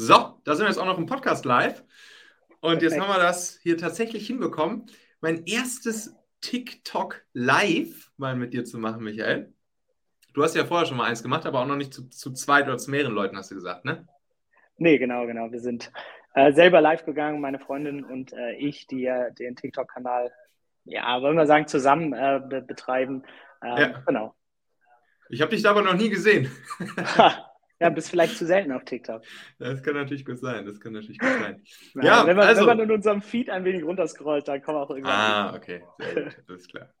So, da sind wir jetzt auch noch im Podcast live. Und jetzt haben wir das hier tatsächlich hinbekommen. Mein erstes TikTok live mal mit dir zu machen, Michael. Du hast ja vorher schon mal eins gemacht, aber auch noch nicht zu, zu zweit oder zu mehreren Leuten, hast du gesagt, ne? Nee, genau, genau. Wir sind äh, selber live gegangen, meine Freundin und äh, ich, die ja den TikTok-Kanal, ja, wollen wir sagen, zusammen äh, be betreiben. Ähm, ja. Genau. Ich habe dich da aber noch nie gesehen. ja, bist vielleicht zu selten auf TikTok. Das kann natürlich gut sein. Das kann natürlich gut sein. ja, ja wenn, man, also, wenn man in unserem Feed ein wenig runterscrollt, dann kommen auch irgendwann. Ah, okay. Sehr gut. Alles klar.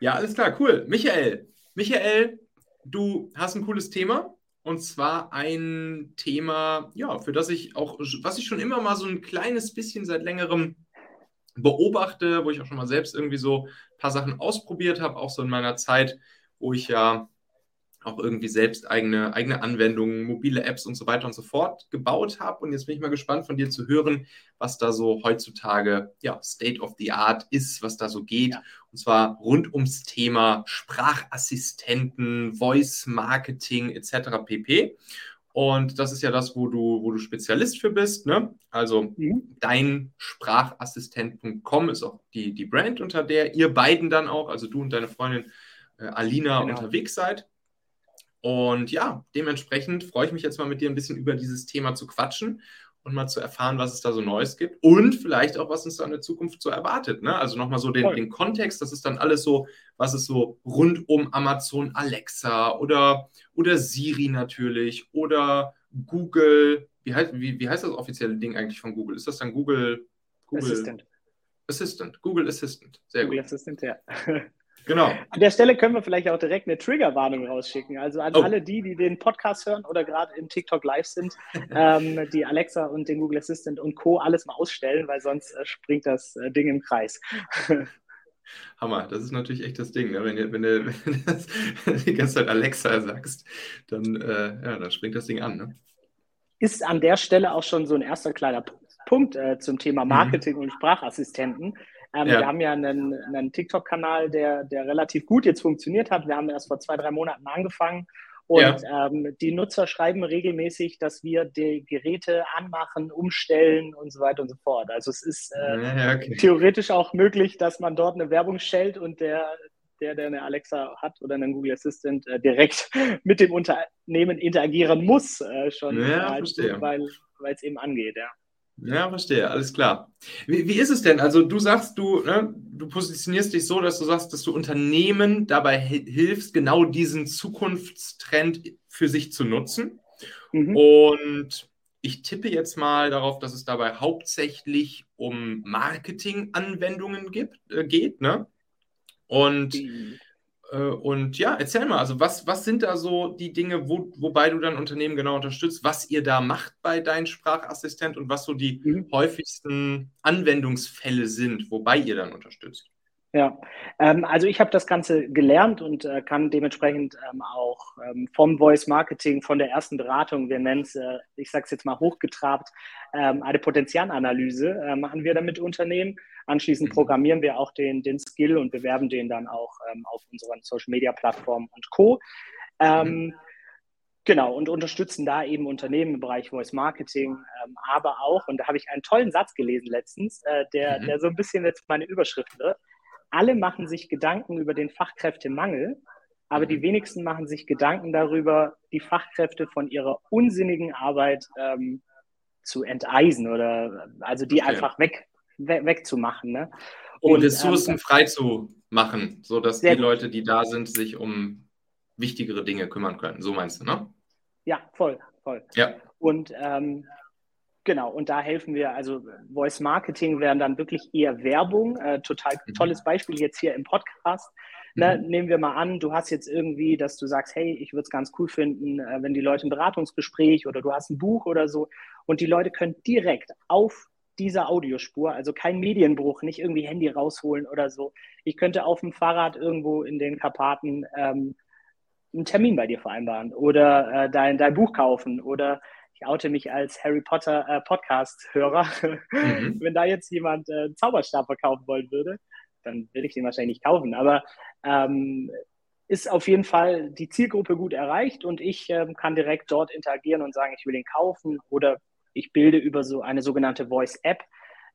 Ja, alles klar. Cool. Michael. Michael, du hast ein cooles Thema. Und zwar ein Thema, ja, für das ich auch, was ich schon immer mal so ein kleines bisschen seit längerem beobachte, wo ich auch schon mal selbst irgendwie so ein paar Sachen ausprobiert habe, auch so in meiner Zeit, wo ich ja auch irgendwie selbst eigene, eigene Anwendungen, mobile Apps und so weiter und so fort gebaut habe. Und jetzt bin ich mal gespannt von dir zu hören, was da so heutzutage ja, State of the Art ist, was da so geht. Ja. Und zwar rund ums Thema Sprachassistenten, Voice Marketing etc. pp. Und das ist ja das, wo du, wo du Spezialist für bist. Ne? Also mhm. dein Sprachassistent.com ist auch die, die Brand, unter der ihr beiden dann auch, also du und deine Freundin äh, Alina, genau. unterwegs seid. Und ja, dementsprechend freue ich mich jetzt mal mit dir ein bisschen über dieses Thema zu quatschen und mal zu erfahren, was es da so Neues gibt und vielleicht auch, was uns da in der Zukunft so erwartet. Ne? Also nochmal so den, den Kontext, das ist dann alles so, was ist so rund um Amazon Alexa oder, oder Siri natürlich oder Google. Wie heißt, wie, wie heißt das offizielle Ding eigentlich von Google? Ist das dann Google? Google Assistant. Assistant, Google Assistant. Sehr Google gut. Assistant, ja. Genau. An der Stelle können wir vielleicht auch direkt eine Triggerwarnung rausschicken. Also an oh. alle die, die den Podcast hören oder gerade im TikTok live sind, ähm, die Alexa und den Google Assistant und Co. alles mal ausstellen, weil sonst äh, springt das äh, Ding im Kreis. Hammer, das ist natürlich echt das Ding. Ne? Wenn, du, wenn, du, wenn du die ganze Zeit Alexa sagst, dann, äh, ja, dann springt das Ding an. Ne? Ist an der Stelle auch schon so ein erster kleiner Punkt äh, zum Thema mhm. Marketing mhm. und Sprachassistenten. Ähm, ja. Wir haben ja einen, einen TikTok-Kanal, der, der relativ gut jetzt funktioniert hat. Wir haben erst vor zwei, drei Monaten angefangen. Und ja. ähm, die Nutzer schreiben regelmäßig, dass wir die Geräte anmachen, umstellen und so weiter und so fort. Also es ist äh, ja, okay. theoretisch auch möglich, dass man dort eine Werbung stellt und der, der, der eine Alexa hat oder einen Google Assistant, äh, direkt mit dem Unternehmen interagieren muss, äh, schon, ja, weil es eben angeht. Ja. Ja, verstehe, alles klar. Wie, wie ist es denn? Also du sagst, du, ne, du positionierst dich so, dass du sagst, dass du Unternehmen dabei hilfst, genau diesen Zukunftstrend für sich zu nutzen. Mhm. Und ich tippe jetzt mal darauf, dass es dabei hauptsächlich um Marketing-Anwendungen äh, geht. Ne? Und mhm. Äh, und ja, erzähl mal, also was, was sind da so die Dinge, wo, wobei du dann Unternehmen genau unterstützt, was ihr da macht bei deinem Sprachassistent und was so die mhm. häufigsten Anwendungsfälle sind, wobei ihr dann unterstützt? Ja, ähm, also ich habe das Ganze gelernt und äh, kann dementsprechend ähm, auch ähm, vom Voice Marketing, von der ersten Beratung, wir nennen es, äh, ich sage es jetzt mal hochgetrabt, ähm, eine Potenzialanalyse machen wir damit Unternehmen. Anschließend mhm. programmieren wir auch den, den Skill und bewerben den dann auch ähm, auf unseren Social Media Plattformen und Co. Ähm, mhm. Genau, und unterstützen da eben Unternehmen im Bereich Voice Marketing, ähm, aber auch, und da habe ich einen tollen Satz gelesen letztens, äh, der, mhm. der so ein bisschen jetzt meine Überschrift wird alle machen sich Gedanken über den Fachkräftemangel, aber die mhm. wenigsten machen sich Gedanken darüber, die Fachkräfte von ihrer unsinnigen Arbeit ähm, zu enteisen oder also die okay. einfach weg, weg, wegzumachen. Ne? Und, Ressourcen ähm, frei zu machen, sodass die Leute, die da sind, sich um wichtigere Dinge kümmern können. So meinst du, ne? Ja, voll, voll. Ja. Und ähm, Genau, und da helfen wir, also Voice Marketing wären dann wirklich eher Werbung. Äh, total mhm. tolles Beispiel jetzt hier im Podcast. Ne, mhm. Nehmen wir mal an, du hast jetzt irgendwie, dass du sagst, hey, ich würde es ganz cool finden, äh, wenn die Leute ein Beratungsgespräch oder du hast ein Buch oder so und die Leute können direkt auf dieser Audiospur, also kein Medienbruch, nicht irgendwie Handy rausholen oder so. Ich könnte auf dem Fahrrad irgendwo in den Karpaten ähm, einen Termin bei dir vereinbaren oder äh, dein, dein Buch kaufen oder ich oute mich als Harry Potter äh, Podcast-Hörer. Mhm. Wenn da jetzt jemand äh, einen Zauberstab verkaufen wollen würde, dann will ich den wahrscheinlich nicht kaufen. Aber ähm, ist auf jeden Fall die Zielgruppe gut erreicht und ich ähm, kann direkt dort interagieren und sagen, ich will ihn kaufen oder ich bilde über so eine sogenannte Voice-App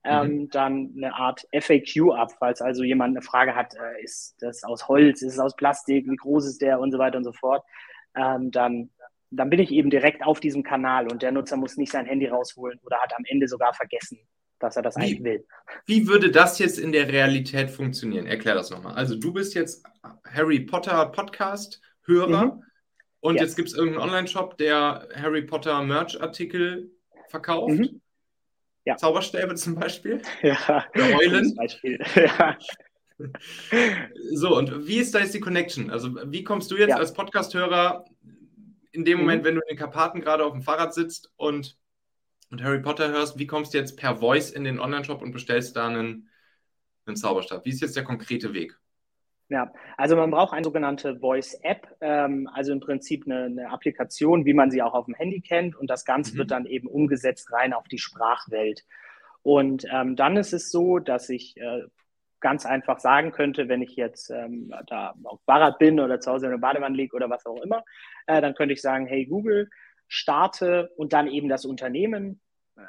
ähm, mhm. dann eine Art FAQ ab, falls also jemand eine Frage hat, äh, ist das aus Holz, ist es aus Plastik, wie groß ist der und so weiter und so fort, ähm, dann, dann bin ich eben direkt auf diesem Kanal und der Nutzer muss nicht sein Handy rausholen oder hat am Ende sogar vergessen, dass er das wie, eigentlich will. Wie würde das jetzt in der Realität funktionieren? Erklär das nochmal. Also du bist jetzt Harry Potter Podcast-Hörer mhm. und yes. jetzt gibt es irgendeinen Online-Shop, der Harry Potter Merch-Artikel verkauft. Mhm. Ja. Zauberstäbe zum Beispiel. Ja. Eulen. Zum Beispiel. Ja. So, und wie ist da jetzt die Connection? Also, wie kommst du jetzt ja. als Podcast-Hörer in dem Moment, mhm. wenn du in den Karpaten gerade auf dem Fahrrad sitzt und, und Harry Potter hörst, wie kommst du jetzt per Voice in den Online-Shop und bestellst da einen, einen Zauberstab? Wie ist jetzt der konkrete Weg? Ja, also man braucht eine sogenannte Voice-App, ähm, also im Prinzip eine, eine, Applikation, wie man sie auch auf dem Handy kennt. Und das Ganze mhm. wird dann eben umgesetzt rein auf die Sprachwelt. Und ähm, dann ist es so, dass ich äh, ganz einfach sagen könnte, wenn ich jetzt ähm, da auf Fahrrad bin oder zu Hause in der Badewanne liege oder was auch immer, äh, dann könnte ich sagen, hey Google, starte und dann eben das Unternehmen, äh,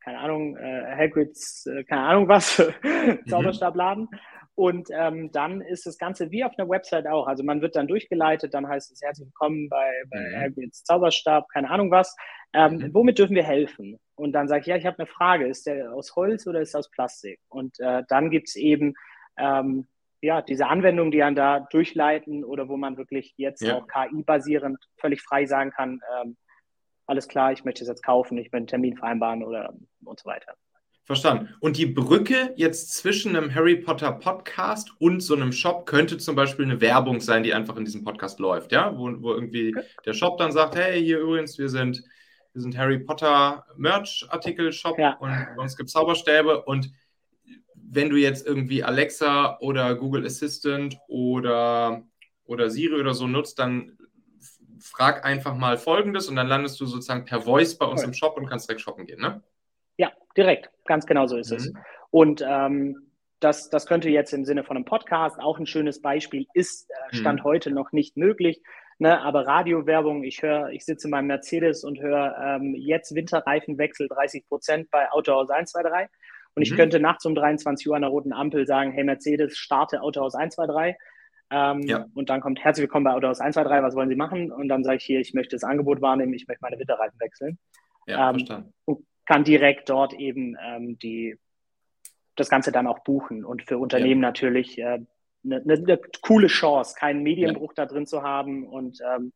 keine Ahnung, äh, Hagrids, äh, keine Ahnung was, mhm. Zauberstabladen. Und ähm, dann ist das Ganze wie auf einer Website auch. Also man wird dann durchgeleitet, dann heißt es herzlich willkommen bei, bei mhm. Hagrids Zauberstab, keine Ahnung was. Ähm, mhm. Womit dürfen wir helfen? Und dann sage ich, ja, ich habe eine Frage, ist der aus Holz oder ist der aus Plastik? Und äh, dann gibt es eben ähm, ja, diese Anwendungen, die einen da durchleiten oder wo man wirklich jetzt ja. auch KI-basierend völlig frei sagen kann, ähm, alles klar, ich möchte es jetzt kaufen, ich möchte einen Termin vereinbaren oder und so weiter. Verstanden. Und die Brücke jetzt zwischen einem Harry Potter Podcast und so einem Shop könnte zum Beispiel eine Werbung sein, die einfach in diesem Podcast läuft, ja? Wo, wo irgendwie der Shop dann sagt, hey, hier übrigens, wir sind, wir sind Harry Potter Merch-Artikel-Shop ja. und uns gibt es Zauberstäbe und wenn du jetzt irgendwie Alexa oder Google Assistant oder, oder Siri oder so nutzt, dann frag einfach mal folgendes und dann landest du sozusagen per Voice bei uns okay. im Shop und kannst direkt shoppen gehen, ne? Ja, direkt. Ganz genau so ist mhm. es. Und ähm, das, das könnte jetzt im Sinne von einem Podcast auch ein schönes Beispiel ist, äh, Stand mhm. heute noch nicht möglich. Ne, aber Radiowerbung, ich höre, ich sitze in meinem Mercedes und höre ähm, jetzt Winterreifenwechsel 30 Prozent bei Autohaus 123. Und mhm. ich könnte nachts um 23 Uhr an der roten Ampel sagen, hey Mercedes, starte Autohaus 123. Ähm, ja. Und dann kommt herzlich willkommen bei Autohaus 123, was wollen Sie machen? Und dann sage ich hier, ich möchte das Angebot wahrnehmen, ich möchte meine Winterreifen wechseln. Ja, ähm, verstanden. Und kann direkt dort eben ähm, die, das Ganze dann auch buchen und für Unternehmen ja. natürlich äh, eine, eine, coole Chance, keinen Medienbruch ja. da drin zu haben und ähm,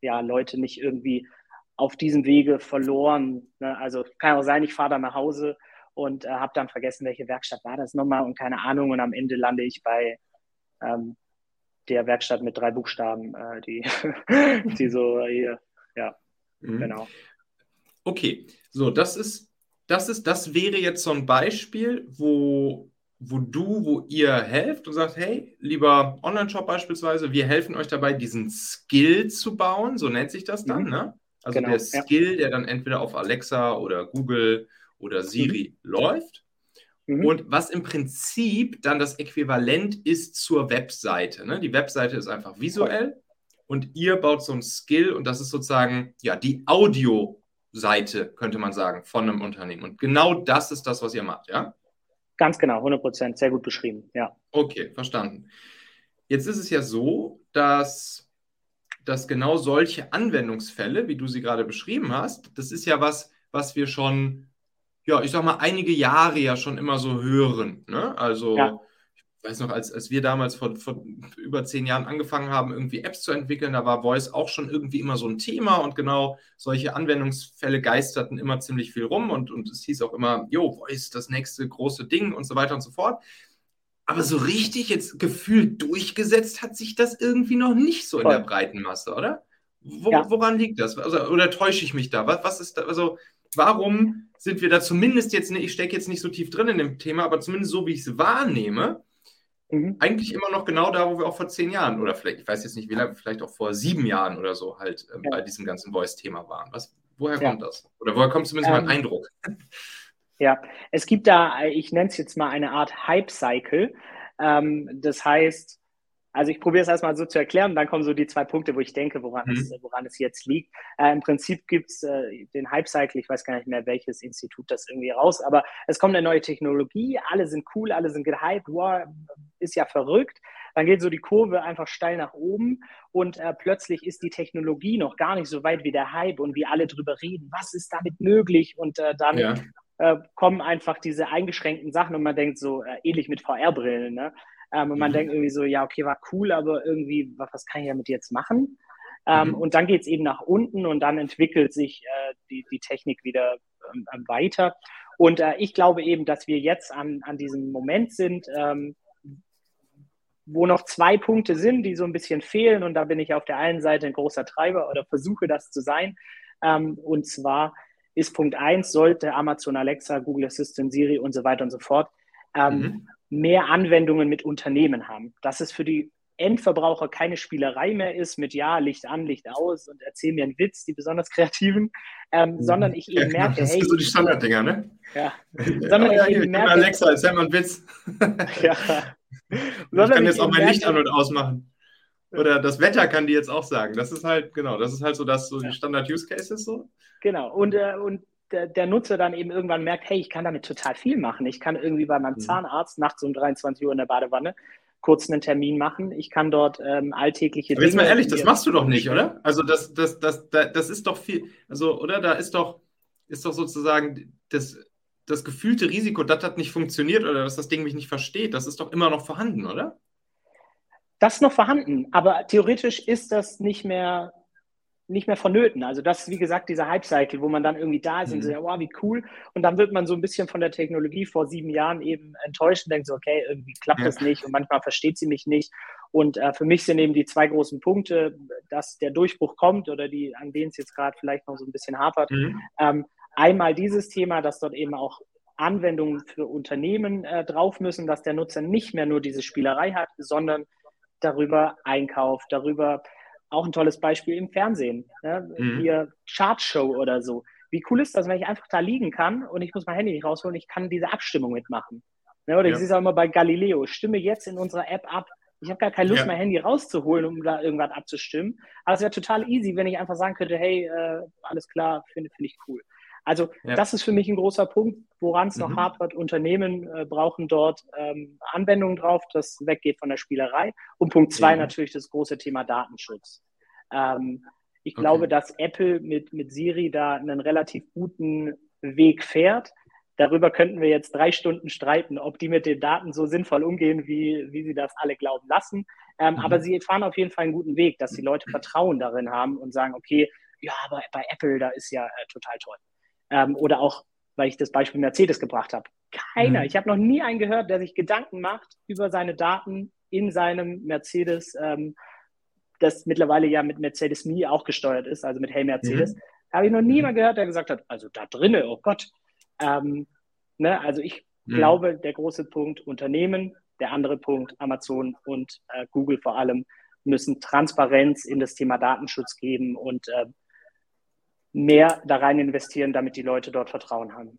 ja, Leute nicht irgendwie auf diesem Wege verloren. Ne? Also kann auch sein, ich fahre dann nach Hause und äh, habe dann vergessen, welche Werkstatt war das nochmal und keine Ahnung und am Ende lande ich bei ähm, der Werkstatt mit drei Buchstaben, äh, die, die so hier, ja, mhm. genau. Okay, so, das ist, das ist, das wäre jetzt so ein Beispiel, wo, wo du, wo ihr helft und sagt, hey, lieber Online-Shop beispielsweise, wir helfen euch dabei, diesen Skill zu bauen, so nennt sich das dann, mhm. ne? Also genau, der Skill, ja. der dann entweder auf Alexa oder Google oder Siri mhm. läuft. Mhm. Und was im Prinzip dann das Äquivalent ist zur Webseite. Ne? Die Webseite ist einfach visuell und ihr baut so ein Skill und das ist sozusagen ja die Audio- Seite, könnte man sagen, von einem Unternehmen. Und genau das ist das, was ihr macht, ja? Ganz genau, 100 Prozent, sehr gut beschrieben, ja. Okay, verstanden. Jetzt ist es ja so, dass, dass genau solche Anwendungsfälle, wie du sie gerade beschrieben hast, das ist ja was, was wir schon, ja, ich sag mal, einige Jahre ja schon immer so hören. Ne? Also ja weiß noch, als, als wir damals vor, vor über zehn Jahren angefangen haben, irgendwie Apps zu entwickeln, da war Voice auch schon irgendwie immer so ein Thema und genau solche Anwendungsfälle geisterten immer ziemlich viel rum und, und es hieß auch immer, jo, Voice, das nächste große Ding und so weiter und so fort. Aber so richtig jetzt gefühlt durchgesetzt hat sich das irgendwie noch nicht so in der breiten Masse, oder? Wo, ja. Woran liegt das? Also, oder täusche ich mich da? Was, was ist da? Also, warum sind wir da zumindest jetzt, ich stecke jetzt nicht so tief drin in dem Thema, aber zumindest so, wie ich es wahrnehme, Mhm. Eigentlich immer noch genau da, wo wir auch vor zehn Jahren oder vielleicht, ich weiß jetzt nicht wie lange, vielleicht auch vor sieben Jahren oder so halt äh, ja. bei diesem ganzen Voice-Thema waren. Was, woher ja. kommt das? Oder woher kommt zumindest ähm, mein Eindruck? Ja, es gibt da, ich nenne es jetzt mal eine Art Hype-Cycle. Ähm, das heißt, Also ich probiere es erstmal so zu erklären und dann kommen so die zwei Punkte, wo ich denke, woran, mhm. es, woran es jetzt liegt. Äh, Im Prinzip gibt es äh, den Hype-Cycle, ich weiß gar nicht mehr, welches Institut das irgendwie raus, aber es kommt eine neue Technologie, alle sind cool, alle sind gehypt, wow, ist ja verrückt. Dann geht so die Kurve einfach steil nach oben und äh, plötzlich ist die Technologie noch gar nicht so weit wie der Hype und wie alle drüber reden, was ist damit möglich und äh, dann ja. äh, kommen einfach diese eingeschränkten Sachen und man denkt so, äh, ähnlich mit VR-Brillen, ne? Ähm, und man mhm. denkt irgendwie so, ja, okay, war cool, aber irgendwie, was, was kann ich damit jetzt machen? Ähm, mhm. Und dann geht es eben nach unten und dann entwickelt sich äh, die, die Technik wieder ähm, weiter. Und äh, ich glaube eben, dass wir jetzt an, an diesem Moment sind, ähm, wo noch zwei Punkte sind, die so ein bisschen fehlen. Und da bin ich auf der einen Seite ein großer Treiber oder versuche das zu sein. Ähm, und zwar ist Punkt eins, sollte Amazon Alexa, Google Assistant, Siri und so weiter und so fort ähm, mhm. Mehr Anwendungen mit Unternehmen haben. Dass es für die Endverbraucher keine Spielerei mehr ist mit ja, Licht an, Licht aus und erzähl mir einen Witz, die besonders kreativen, ähm, mhm. sondern ich eben ja, merke, das hey, sind so die Standarddinger, ne? Ja. sondern ja, ich eben merke, Alexa, erzähl mal einen Witz. ja. ich kann jetzt auch mein Licht an und ausmachen. Oder das Wetter kann die jetzt auch sagen. Das ist halt, genau, das ist halt so das, so die Standard-Use-Cases so. Genau. Und, äh, und der, der, Nutzer dann eben irgendwann merkt, hey, ich kann damit total viel machen. Ich kann irgendwie bei meinem mhm. Zahnarzt nachts um 23 Uhr in der Badewanne kurz einen Termin machen. Ich kann dort ähm, alltägliche Aber Dinge. Jetzt mal ehrlich, das machst du doch nicht, oder? Also das, das, das, das, das ist doch viel, also, oder? Da ist doch, ist doch sozusagen das, das gefühlte Risiko, dass das nicht funktioniert oder dass das Ding mich nicht versteht, das ist doch immer noch vorhanden, oder? Das ist noch vorhanden, aber theoretisch ist das nicht mehr nicht mehr vonnöten. Also das ist, wie gesagt, dieser Hype-Cycle, wo man dann irgendwie da ist mhm. und so, wow, wie cool. Und dann wird man so ein bisschen von der Technologie vor sieben Jahren eben enttäuscht und denkt so, okay, irgendwie klappt ja. das nicht und manchmal versteht sie mich nicht. Und äh, für mich sind eben die zwei großen Punkte, dass der Durchbruch kommt oder die, an denen es jetzt gerade vielleicht noch so ein bisschen hapert. Mhm. Ähm, einmal dieses Thema, dass dort eben auch Anwendungen für Unternehmen äh, drauf müssen, dass der Nutzer nicht mehr nur diese Spielerei hat, sondern darüber einkauft, darüber auch ein tolles Beispiel im Fernsehen. Ne? Mhm. Hier Chartshow oder so. Wie cool ist das, wenn ich einfach da liegen kann und ich muss mein Handy nicht rausholen, ich kann diese Abstimmung mitmachen. Ne? Oder ja. ich sehe es auch immer bei Galileo, stimme jetzt in unserer App ab. Ich habe gar keine Lust, ja. mein Handy rauszuholen, um da irgendwas abzustimmen. Aber es wäre total easy, wenn ich einfach sagen könnte, hey, äh, alles klar, finde find ich cool. Also ja. das ist für mich ein großer Punkt, woran es noch mhm. hapert. Unternehmen äh, brauchen dort ähm, Anwendungen drauf, das weggeht von der Spielerei. Und Punkt zwei ja. natürlich das große Thema Datenschutz. Ähm, ich okay. glaube, dass Apple mit, mit Siri da einen relativ guten Weg fährt. Darüber könnten wir jetzt drei Stunden streiten, ob die mit den Daten so sinnvoll umgehen, wie, wie sie das alle glauben lassen. Ähm, mhm. Aber sie fahren auf jeden Fall einen guten Weg, dass die Leute Vertrauen darin haben und sagen, okay, ja, aber bei Apple, da ist ja äh, total toll. Ähm, oder auch, weil ich das Beispiel Mercedes gebracht habe. Keiner, mhm. ich habe noch nie einen gehört, der sich Gedanken macht über seine Daten in seinem Mercedes, ähm, das mittlerweile ja mit Mercedes Me auch gesteuert ist, also mit Hey Mercedes. Mhm. Habe ich noch niemand gehört, der gesagt hat, also da drinnen, oh Gott. Ähm, ne, also ich mhm. glaube, der große Punkt Unternehmen, der andere Punkt Amazon und äh, Google vor allem müssen Transparenz in das Thema Datenschutz geben und äh, mehr da rein investieren, damit die Leute dort Vertrauen haben.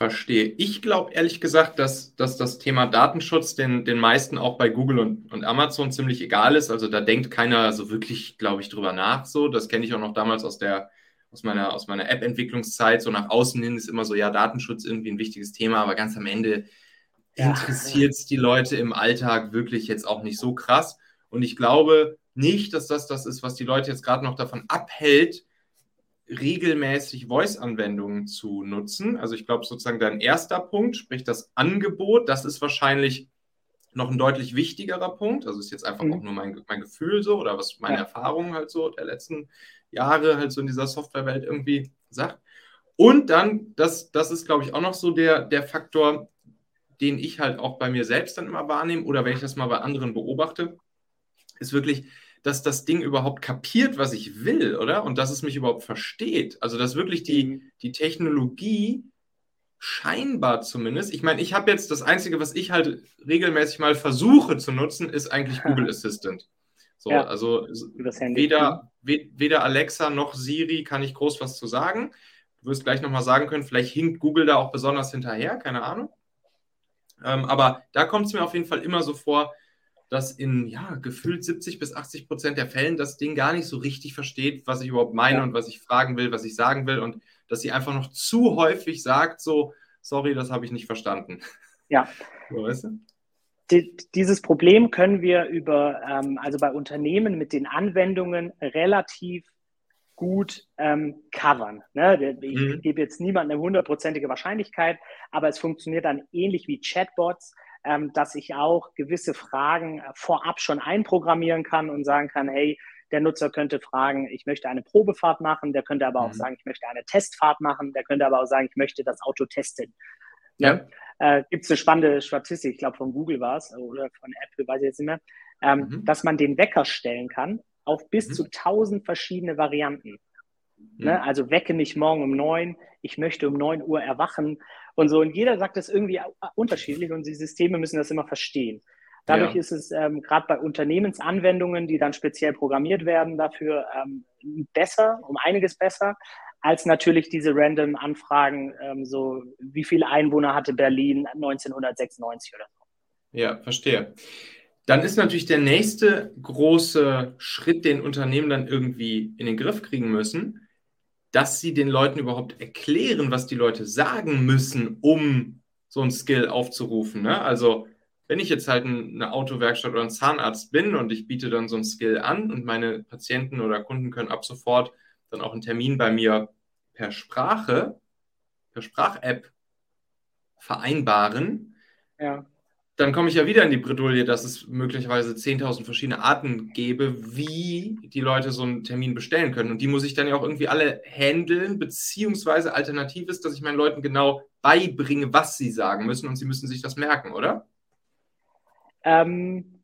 Verstehe. Ich glaube ehrlich gesagt, dass, dass das Thema Datenschutz den, den meisten auch bei Google und, und Amazon ziemlich egal ist. Also da denkt keiner so wirklich, glaube ich, drüber nach. So, das kenne ich auch noch damals aus der aus meiner, aus meiner App-Entwicklungszeit. So nach außen hin ist immer so, ja, Datenschutz irgendwie ein wichtiges Thema, aber ganz am Ende ja. interessiert es die Leute im Alltag wirklich jetzt auch nicht so krass. Und ich glaube nicht, dass das das ist, was die Leute jetzt gerade noch davon abhält, regelmäßig Voice-Anwendungen zu nutzen. Also ich glaube sozusagen dein erster Punkt, sprich das Angebot, das ist wahrscheinlich noch ein deutlich wichtigerer Punkt. Also ist jetzt einfach mhm. auch nur mein, mein Gefühl so oder was meine ja. Erfahrungen halt so der letzten Jahre halt so in dieser Softwarewelt irgendwie sagt. Und dann, das, das ist, glaube ich, auch noch so der, der Faktor, den ich halt auch bei mir selbst dann immer wahrnehme oder wenn ich das mal bei anderen beobachte, ist wirklich, dass das Ding überhaupt kapiert, was ich will, oder? Und dass es mich überhaupt versteht. Also, dass wirklich die, mhm. die Technologie scheinbar zumindest, ich meine, ich habe jetzt das Einzige, was ich halt regelmäßig mal versuche zu nutzen, ist eigentlich Google Assistant. So, ja, also weder, weder Alexa noch Siri kann ich groß was zu sagen. Du wirst gleich nochmal sagen können, vielleicht hinkt Google da auch besonders hinterher, keine Ahnung. Ähm, aber da kommt es mir auf jeden Fall immer so vor, dass in ja, gefühlt 70 bis 80 Prozent der Fällen das Ding gar nicht so richtig versteht, was ich überhaupt meine ja. und was ich fragen will, was ich sagen will und dass sie einfach noch zu häufig sagt, so, sorry, das habe ich nicht verstanden. Ja. So, weißt du? Die, dieses Problem können wir über, ähm, also bei Unternehmen mit den Anwendungen relativ gut ähm, covern. Ne? Ich mhm. gebe jetzt niemandem eine hundertprozentige Wahrscheinlichkeit, aber es funktioniert dann ähnlich wie Chatbots ähm, dass ich auch gewisse Fragen äh, vorab schon einprogrammieren kann und sagen kann, hey, der Nutzer könnte fragen, ich möchte eine Probefahrt machen, der könnte aber auch mhm. sagen, ich möchte eine Testfahrt machen, der könnte aber auch sagen, ich möchte das Auto testen. Ja. Äh, Gibt es eine spannende Statistik, ich glaube von Google war es oder von Apple, weiß ich jetzt nicht mehr, ähm, mhm. dass man den Wecker stellen kann auf bis mhm. zu 1000 verschiedene Varianten. Ne? Mhm. Also wecke mich morgen um neun, ich möchte um neun Uhr erwachen und so. Und jeder sagt das irgendwie unterschiedlich und die Systeme müssen das immer verstehen. Dadurch ja. ist es ähm, gerade bei Unternehmensanwendungen, die dann speziell programmiert werden, dafür ähm, besser, um einiges besser, als natürlich diese random Anfragen, ähm, so wie viele Einwohner hatte Berlin 1996 oder so. Ja, verstehe. Dann ist natürlich der nächste große Schritt, den Unternehmen dann irgendwie in den Griff kriegen müssen, dass sie den Leuten überhaupt erklären, was die Leute sagen müssen, um so ein Skill aufzurufen. Ne? Also wenn ich jetzt halt eine Autowerkstatt oder ein Zahnarzt bin und ich biete dann so ein Skill an und meine Patienten oder Kunden können ab sofort dann auch einen Termin bei mir per Sprache, per Sprach-App vereinbaren, ja dann komme ich ja wieder in die Bredouille, dass es möglicherweise 10.000 verschiedene Arten gäbe, wie die Leute so einen Termin bestellen können. Und die muss ich dann ja auch irgendwie alle handeln, beziehungsweise alternativ ist, dass ich meinen Leuten genau beibringe, was sie sagen müssen und sie müssen sich das merken, oder? Ähm,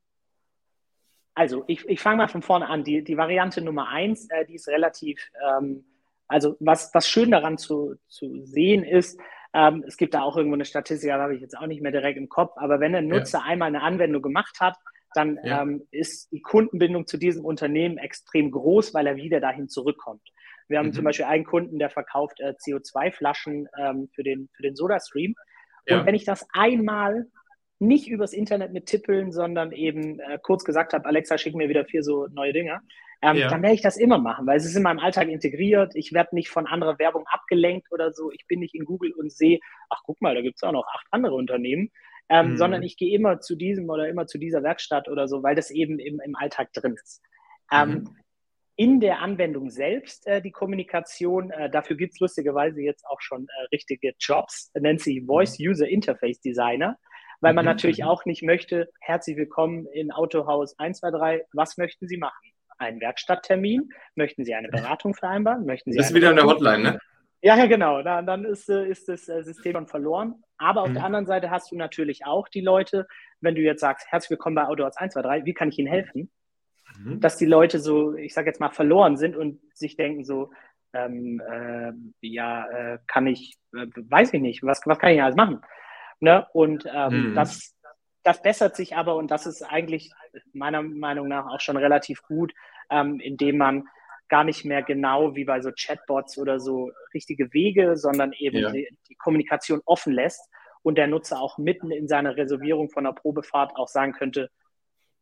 also, ich, ich fange mal von vorne an. Die, die Variante Nummer eins, äh, die ist relativ, ähm, also was, was schön daran zu, zu sehen ist, ähm, es gibt da auch irgendwo eine Statistik, da habe ich jetzt auch nicht mehr direkt im Kopf, aber wenn ein Nutzer ja. einmal eine Anwendung gemacht hat, dann ja. ähm, ist die Kundenbindung zu diesem Unternehmen extrem groß, weil er wieder dahin zurückkommt. Wir haben mhm. zum Beispiel einen Kunden, der verkauft äh, CO2-Flaschen ähm, für den, für den SodaStream. Ja. Und wenn ich das einmal nicht übers Internet mit tippeln, sondern eben äh, kurz gesagt habe, Alexa, schick mir wieder vier so neue Dinge, ähm, ja. dann werde ich das immer machen, weil es ist in meinem Alltag integriert. Ich werde nicht von anderer Werbung abgelenkt oder so. Ich bin nicht in Google und sehe, ach guck mal, da gibt es auch noch acht andere Unternehmen, ähm, mhm. sondern ich gehe immer zu diesem oder immer zu dieser Werkstatt oder so, weil das eben im, im Alltag drin ist. Ähm, mhm. In der Anwendung selbst äh, die Kommunikation, äh, dafür gibt es lustigerweise jetzt auch schon äh, richtige Jobs, nennt sich Voice mhm. User Interface Designer weil man mhm. natürlich auch nicht möchte, herzlich willkommen in Autohaus 123, was möchten Sie machen? Einen Werkstatttermin? Möchten Sie eine Beratung vereinbaren? Möchten Sie das ist wieder in der Hotline, ne? Ja, ja, genau. Dann, dann ist, äh, ist das äh, System schon verloren. Aber auf mhm. der anderen Seite hast du natürlich auch die Leute, wenn du jetzt sagst, herzlich willkommen bei Autohaus 123, wie kann ich Ihnen helfen? Mhm. Dass die Leute so, ich sage jetzt mal, verloren sind und sich denken so, ähm, äh, ja, äh, kann ich, äh, weiß ich nicht, was, was kann ich alles machen? Ne? Und ähm, mhm. das, das bessert sich aber und das ist eigentlich meiner Meinung nach auch schon relativ gut, ähm, indem man gar nicht mehr genau wie bei so Chatbots oder so richtige Wege, sondern eben ja. die, die, Kommunikation offen lässt und der Nutzer auch mitten in seiner Reservierung von der Probefahrt auch sagen könnte,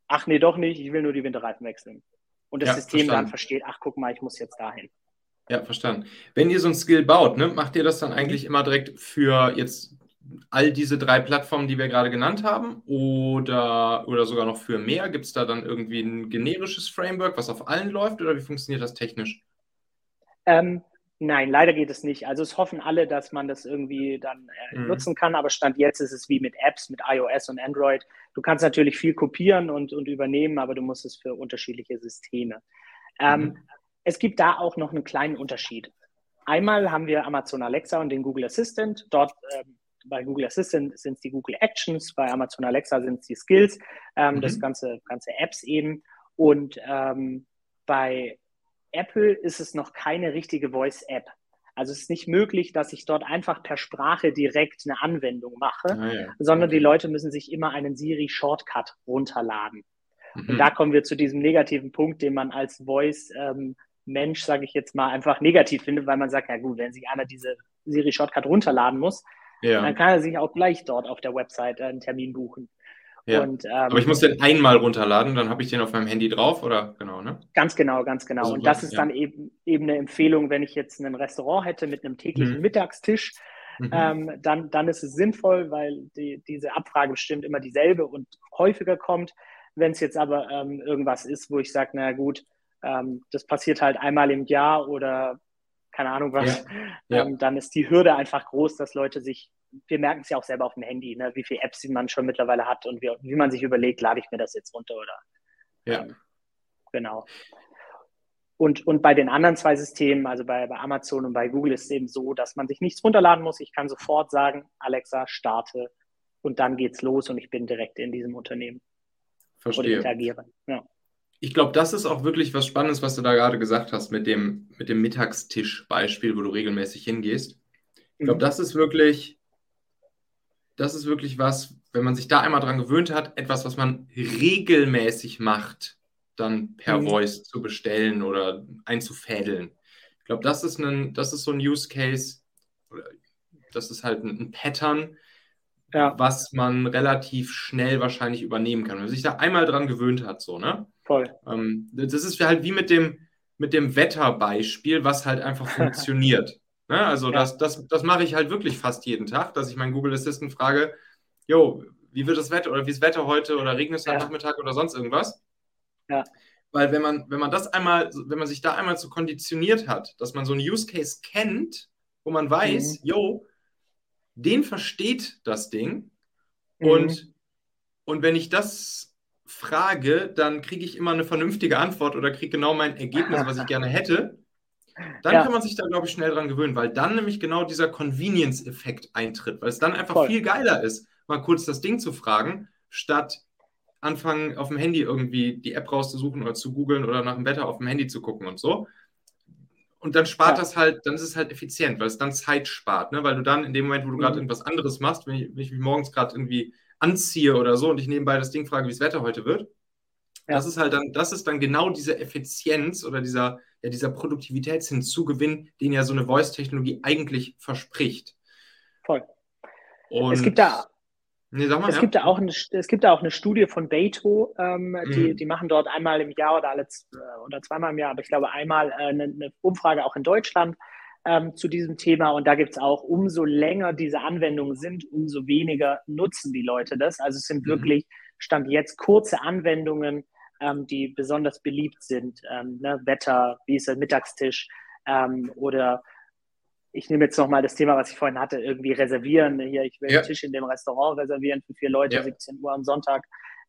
ach nee, doch nicht, ich will nur die Winterreifen wechseln. Und das ja, System verstanden. dann versteht, ach guck mal, ich muss jetzt dahin. Ja, verstanden. Wenn ihr so ein Skill baut, ne, macht ihr das dann eigentlich immer direkt für jetzt all diese drei Plattformen, die wir gerade genannt haben, oder, oder sogar noch für mehr? Gibt es da dann irgendwie ein generisches Framework, was auf allen läuft, oder wie funktioniert das technisch? Ähm, nein, leider geht es nicht. Also es hoffen alle, dass man das irgendwie dann äh, mhm. nutzen kann, aber Stand jetzt ist es wie mit Apps, mit iOS und Android. Du kannst natürlich viel kopieren und, und übernehmen, aber du musst es für unterschiedliche Systeme. Ähm, mhm. Es gibt da auch noch einen kleinen Unterschied. Einmal haben wir Amazon Alexa und den Google Assistant. Dort ähm, bei Google Assistant sind es die Google Actions, bei Amazon Alexa sind es die Skills, ähm, mhm. das ganze, ganze Apps eben. Und ähm, bei Apple ist es noch keine richtige Voice-App. Also es ist nicht möglich, dass ich dort einfach per Sprache direkt eine Anwendung mache, ah, ja. sondern okay. die Leute müssen sich immer einen Siri-Shortcut runterladen. Mhm. Und da kommen wir zu diesem negativen Punkt, den man als Voice-Mensch, ähm, sage ich jetzt mal, einfach negativ findet, weil man sagt, ja gut, wenn sich einer diese Siri-Shortcut runterladen muss, ja. dann kann er sich auch gleich dort auf der Website einen Termin buchen. Ja. Und, ähm, Aber ich muss den einmal runterladen, dann habe ich den auf meinem Handy drauf, oder? Genau, ne? Ganz genau, ganz genau. Also, und das ist ja. dann eben, eben eine Empfehlung, wenn ich jetzt ein Restaurant hätte mit einem täglichen mhm. Mittagstisch, mhm. Ähm, dann, dann ist es sinnvoll, weil die, diese Abfrage bestimmt immer dieselbe und häufiger kommt. Wenn es jetzt aber ähm, irgendwas ist, wo ich sage, na gut, ähm, das passiert halt einmal im Jahr oder keine Ahnung was, ja. Ja. Ähm, dann ist die Hürde einfach groß, dass Leute sich wir merken es ja auch selber auf dem Handy, ne, wie viele Apps man schon mittlerweile hat und wie, wie man sich überlegt, lade ich mir das jetzt runter oder. Ja. Ähm, genau. Und, und bei den anderen zwei Systemen, also bei, bei Amazon und bei Google, ist es eben so, dass man sich nichts runterladen muss. Ich kann sofort sagen, Alexa, starte und dann geht's los und ich bin direkt in diesem Unternehmen. Verstehe. Oder interagiere. Ja. Ich glaube, das ist auch wirklich was Spannendes, was du da gerade gesagt hast mit dem, mit dem Mittagstisch-Beispiel, wo du regelmäßig hingehst. Ich glaube, mhm. das ist wirklich das ist wirklich was, wenn man sich da einmal dran gewöhnt hat, etwas, was man regelmäßig macht, dann per mhm. Voice zu bestellen oder einzufädeln. Ich glaube, das ist ein, das ist so ein Use Case, das ist halt ein, ein Pattern, ja. was man relativ schnell wahrscheinlich übernehmen kann. Wenn man sich da einmal dran gewöhnt hat, so, ne? Voll. Ähm, das ist halt wie mit dem, mit dem Wetterbeispiel, was halt einfach funktioniert. Ne? Also ja. das, das, das mache ich halt wirklich fast jeden Tag, dass ich meinen Google Assistant frage, jo, wie wird das Wetter oder wie ist das Wetter heute oder regnet es am ja. Nachmittag oder sonst irgendwas? Ja. Weil wenn man, wenn man das einmal, wenn man sich da einmal so konditioniert hat, dass man so einen Use Case kennt, wo man weiß, mhm. Den versteht das Ding mhm. und, und wenn ich das frage, dann kriege ich immer eine vernünftige Antwort oder kriege genau mein Ergebnis, was ich gerne hätte. Dann ja. kann man sich da, glaube ich, schnell dran gewöhnen, weil dann nämlich genau dieser Convenience-Effekt eintritt, weil es dann einfach Voll. viel geiler ist, mal kurz das Ding zu fragen, statt anfangen, auf dem Handy irgendwie die App rauszusuchen oder zu googeln oder nach dem Wetter auf dem Handy zu gucken und so. Und dann spart ja. das halt, dann ist es halt effizient, weil es dann Zeit spart, ne? weil du dann in dem Moment, wo du mhm. gerade irgendwas anderes machst, wenn ich, wenn ich mich morgens gerade irgendwie anziehe oder so und ich nebenbei das Ding frage, wie das Wetter heute wird, ja. das ist halt dann, das ist dann genau diese Effizienz oder dieser, ja, dieser Produktivitätshinzugewinn, den ja so eine Voice-Technologie eigentlich verspricht. Voll. Und es gibt da Nee, mal, es, ja. gibt da auch eine, es gibt da auch eine Studie von Beto, ähm, die, mhm. die machen dort einmal im Jahr oder alle äh, oder zweimal im Jahr, aber ich glaube einmal äh, eine, eine, Umfrage auch in Deutschland ähm, zu diesem Thema. Und da gibt es auch, umso länger diese Anwendungen sind, umso weniger nutzen die Leute das. Also es sind mhm. wirklich, stand jetzt kurze Anwendungen, ähm, die besonders beliebt sind. Ähm, ne? Wetter, wie ist der Mittagstisch ähm, oder ich nehme jetzt nochmal das Thema, was ich vorhin hatte, irgendwie reservieren. Hier, ich will ja. einen Tisch in dem Restaurant reservieren für vier Leute, ja. 17 Uhr am Sonntag.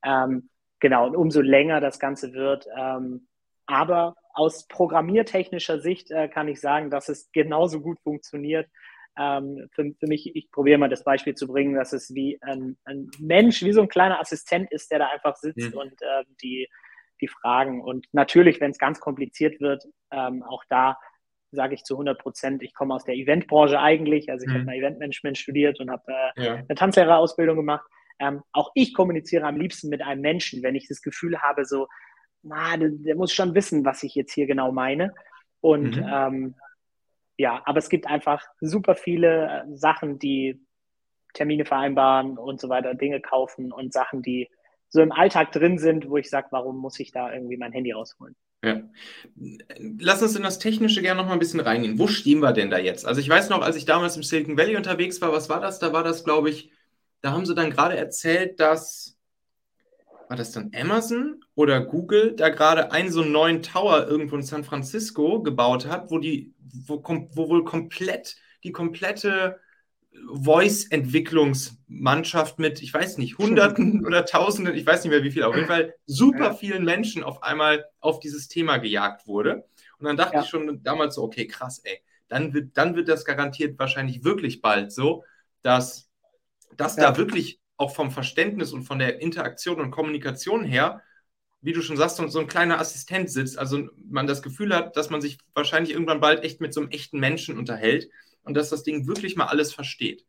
Ähm, genau, und umso länger das Ganze wird. Ähm, aber aus programmiertechnischer Sicht äh, kann ich sagen, dass es genauso gut funktioniert ähm, für, für, mich, ich probiere mal das Beispiel zu bringen, dass es wie ein, ein Mensch, wie so ein kleiner Assistent ist, der da einfach sitzt mhm. und äh, die, die Fragen. Und natürlich, wenn es ganz kompliziert wird, ähm, auch da sage ich zu 100 Prozent, ich komme aus der Eventbranche eigentlich. Also ich mhm. habe mal Eventmanagement studiert und habe äh, ja. eine Tanzlehrerausbildung gemacht. Ähm, auch ich kommuniziere am liebsten mit einem Menschen, wenn ich das Gefühl habe, so, na, der, der muss schon wissen, was ich jetzt hier genau meine. Und mhm. ähm, ja, aber es gibt einfach super viele äh, Sachen, die Termine vereinbaren und so weiter, Dinge kaufen und Sachen, die so im Alltag drin sind, wo ich sage, warum muss ich da irgendwie mein Handy rausholen? Ja. Lass uns in das Technische gerne noch mal ein bisschen reingehen. Wo stehen wir denn da jetzt? Also ich weiß noch, als ich damals im Silicon Valley unterwegs war, was war das? Da war das, glaube ich, da haben sie dann gerade erzählt, dass, war das dann Amazon oder Google, da gerade einen so neuen Tower irgendwo in San Francisco gebaut hat, wo die, wo, wo wohl komplett, die komplette Voice-Entwicklungsmannschaft mit, ich weiß nicht, Hunderten oder Tausenden, ich weiß nicht mehr wie viel, auf jeden Fall super vielen Menschen auf einmal auf dieses Thema gejagt wurde. Und dann dachte ja. ich schon damals so, okay, krass, ey, dann wird, dann wird das garantiert wahrscheinlich wirklich bald so, dass, dass ja. da wirklich auch vom Verständnis und von der Interaktion und Kommunikation her, wie du schon sagst, so ein kleiner Assistent sitzt. Also man das Gefühl hat, dass man sich wahrscheinlich irgendwann bald echt mit so einem echten Menschen unterhält und dass das Ding wirklich mal alles versteht.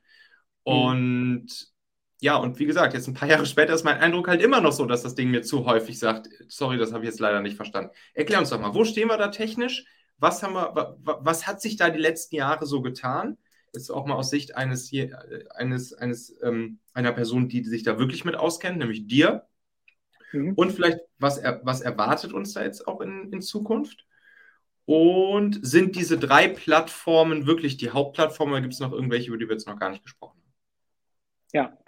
Mhm. Und ja, und wie gesagt, jetzt ein paar Jahre später ist mein Eindruck halt immer noch so, dass das Ding mir zu häufig sagt, sorry, das habe ich jetzt leider nicht verstanden. Erklär uns doch mal, wo stehen wir da technisch? Was, haben wir, was hat sich da die letzten Jahre so getan? Jetzt auch mal aus Sicht eines, eines, eines ähm, einer Person, die sich da wirklich mit auskennt, nämlich dir. Mhm. Und vielleicht, was, was erwartet uns da jetzt auch in, in Zukunft? Und sind diese drei Plattformen wirklich die Hauptplattformen oder gibt es noch irgendwelche, über die wir jetzt noch gar nicht gesprochen haben? Ja,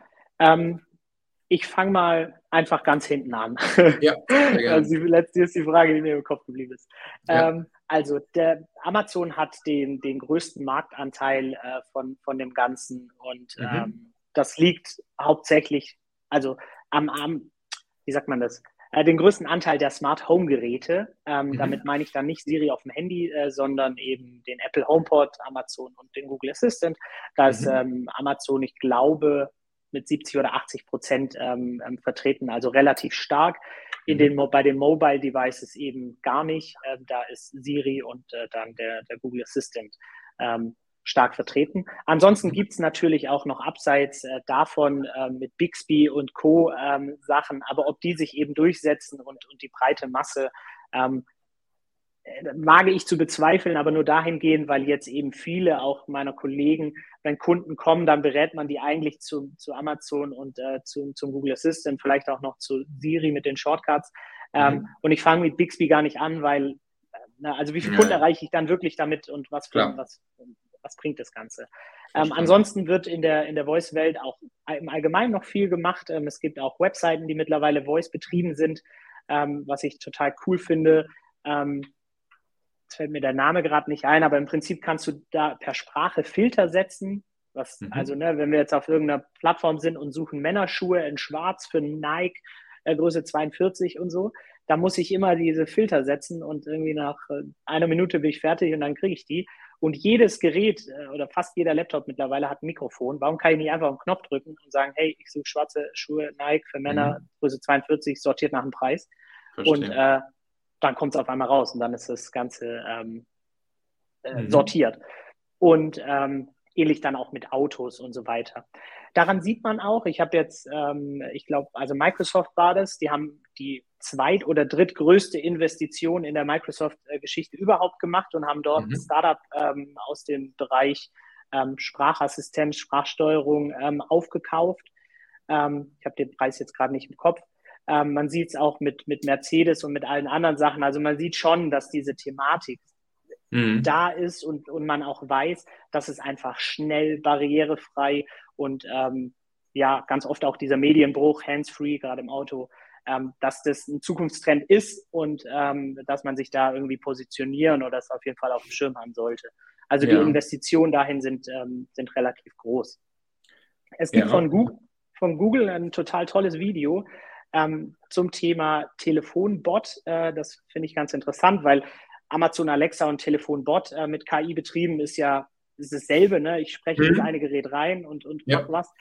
ähm, ich fange mal einfach ganz hinten an. Ja, also die letzte ist die Frage, die mir im Kopf geblieben ist. Ja. Ähm, also der Amazon hat den, den größten Marktanteil äh, von, von dem Ganzen und mhm. ähm, das liegt hauptsächlich, also am, am, wie sagt man das, äh, den größten Anteil der Smart Home Geräte. Ähm, mhm. Damit meine ich dann nicht Siri auf dem Handy, äh, sondern eben den Apple HomePod, Amazon und den Google Assistant. Da mhm. ist ähm, Amazon, ich glaube, mit 70 oder 80 Prozent ähm, ähm, vertreten, also relativ stark. In mhm. den, bei den Mobile Devices eben gar nicht. Ähm, da ist Siri und äh, dann der, der Google Assistant ähm, stark vertreten. Ansonsten gibt es natürlich auch noch abseits äh, davon äh, mit Bixby und Co. Ähm, Sachen, aber ob die sich eben durchsetzen und, und die breite Masse, ähm, äh, wage ich zu bezweifeln, aber nur dahingehend, weil jetzt eben viele auch meiner Kollegen, wenn Kunden kommen, dann berät man die eigentlich zu, zu Amazon und äh, zu, zum Google Assistant, vielleicht auch noch zu Siri mit den Shortcuts. Ähm, mhm. Und ich fange mit Bixby gar nicht an, weil, äh, na, also wie viele ja. Kunden erreiche ich dann wirklich damit und was, für, was, was bringt das Ganze? Ähm, ansonsten wird in der, in der Voice-Welt auch im Allgemeinen noch viel gemacht. Ähm, es gibt auch Webseiten, die mittlerweile Voice betrieben sind, ähm, was ich total cool finde. Ähm, jetzt fällt mir der Name gerade nicht ein, aber im Prinzip kannst du da per Sprache Filter setzen. Was, mhm. Also, ne, wenn wir jetzt auf irgendeiner Plattform sind und suchen Männerschuhe in Schwarz für Nike, äh, Größe 42 und so, da muss ich immer diese Filter setzen und irgendwie nach äh, einer Minute bin ich fertig und dann kriege ich die. Und jedes Gerät äh, oder fast jeder Laptop mittlerweile hat ein Mikrofon. Warum kann ich nicht einfach einen Knopf drücken und sagen, hey, ich suche schwarze Schuhe Nike für Männer, mhm. Größe 42, sortiert nach dem Preis. Verstehe. Und äh, dann kommt es auf einmal raus und dann ist das Ganze ähm, äh, mhm. sortiert. Und ähm, ähnlich dann auch mit Autos und so weiter. Daran sieht man auch, ich habe jetzt, ähm, ich glaube, also Microsoft war das, die haben die zweit- oder drittgrößte Investition in der Microsoft-Geschichte überhaupt gemacht und haben dort mhm. ein Startup ähm, aus dem Bereich ähm, Sprachassistenz, Sprachsteuerung ähm, aufgekauft. Ähm, ich habe den Preis jetzt gerade nicht im Kopf. Ähm, man sieht es auch mit, mit Mercedes und mit allen anderen Sachen. Also man sieht schon, dass diese Thematik mhm. da ist und, und man auch weiß, dass es einfach schnell, barrierefrei und ähm, ja, ganz oft auch dieser Medienbruch, hands-free, gerade im Auto, ähm, dass das ein Zukunftstrend ist und ähm, dass man sich da irgendwie positionieren oder das auf jeden Fall auf dem Schirm haben sollte. Also ja. die Investitionen dahin sind, ähm, sind relativ groß. Es gibt ja. von, Google, von Google ein total tolles Video ähm, zum Thema Telefonbot. Äh, das finde ich ganz interessant, weil Amazon Alexa und Telefonbot äh, mit KI betrieben ist ja ist dasselbe. Ne? Ich spreche mhm. in eine Gerät rein und, und ja. mach was.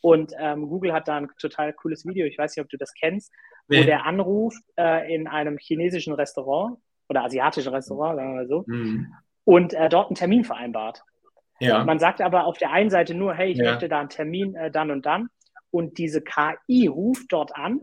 Und ähm, Google hat da ein total cooles Video, ich weiß nicht, ob du das kennst, nee. wo der anruft äh, in einem chinesischen Restaurant oder asiatischen Restaurant, sagen wir mal so, mhm. und äh, dort einen Termin vereinbart. Ja. Man sagt aber auf der einen Seite nur, hey, ich ja. möchte da einen Termin äh, dann und dann. Und diese KI ruft dort an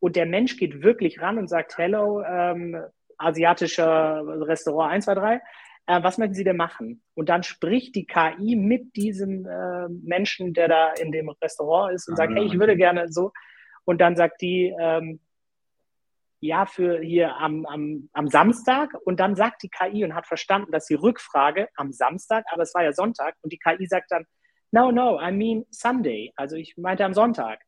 und der Mensch geht wirklich ran und sagt, hello, ähm, asiatischer Restaurant 123, äh, was möchten Sie denn machen? Und dann spricht die KI mit diesem äh, Menschen, der da in dem Restaurant ist und sagt, hey, ich würde gerne so. Und dann sagt die, ähm, ja, für hier am, am, am Samstag und dann sagt die KI und hat verstanden, dass die Rückfrage am Samstag, aber es war ja Sonntag und die KI sagt dann, no, no, I mean Sunday. Also ich meinte am Sonntag.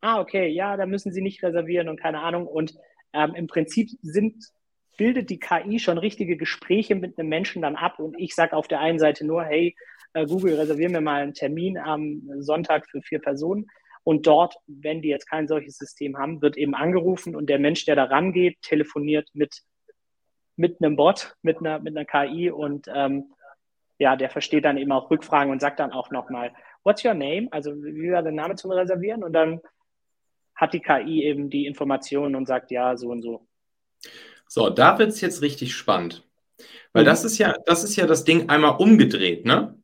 Ah, okay, ja, da müssen Sie nicht reservieren und keine Ahnung. Und ähm, im Prinzip sind, bildet die KI schon richtige Gespräche mit einem Menschen dann ab und ich sage auf der einen Seite nur, hey, äh, Google, reservieren wir mal einen Termin am Sonntag für vier Personen. Und dort, wenn die jetzt kein solches System haben, wird eben angerufen und der Mensch, der da rangeht, telefoniert mit, mit einem Bot, mit einer, mit einer KI und ähm, ja, der versteht dann eben auch Rückfragen und sagt dann auch nochmal, what's your name? Also wie war der Name zum Reservieren? Und dann hat die KI eben die Informationen und sagt ja, so und so. So, da wird es jetzt richtig spannend. Weil mhm. das ist ja, das ist ja das Ding einmal umgedreht, ne?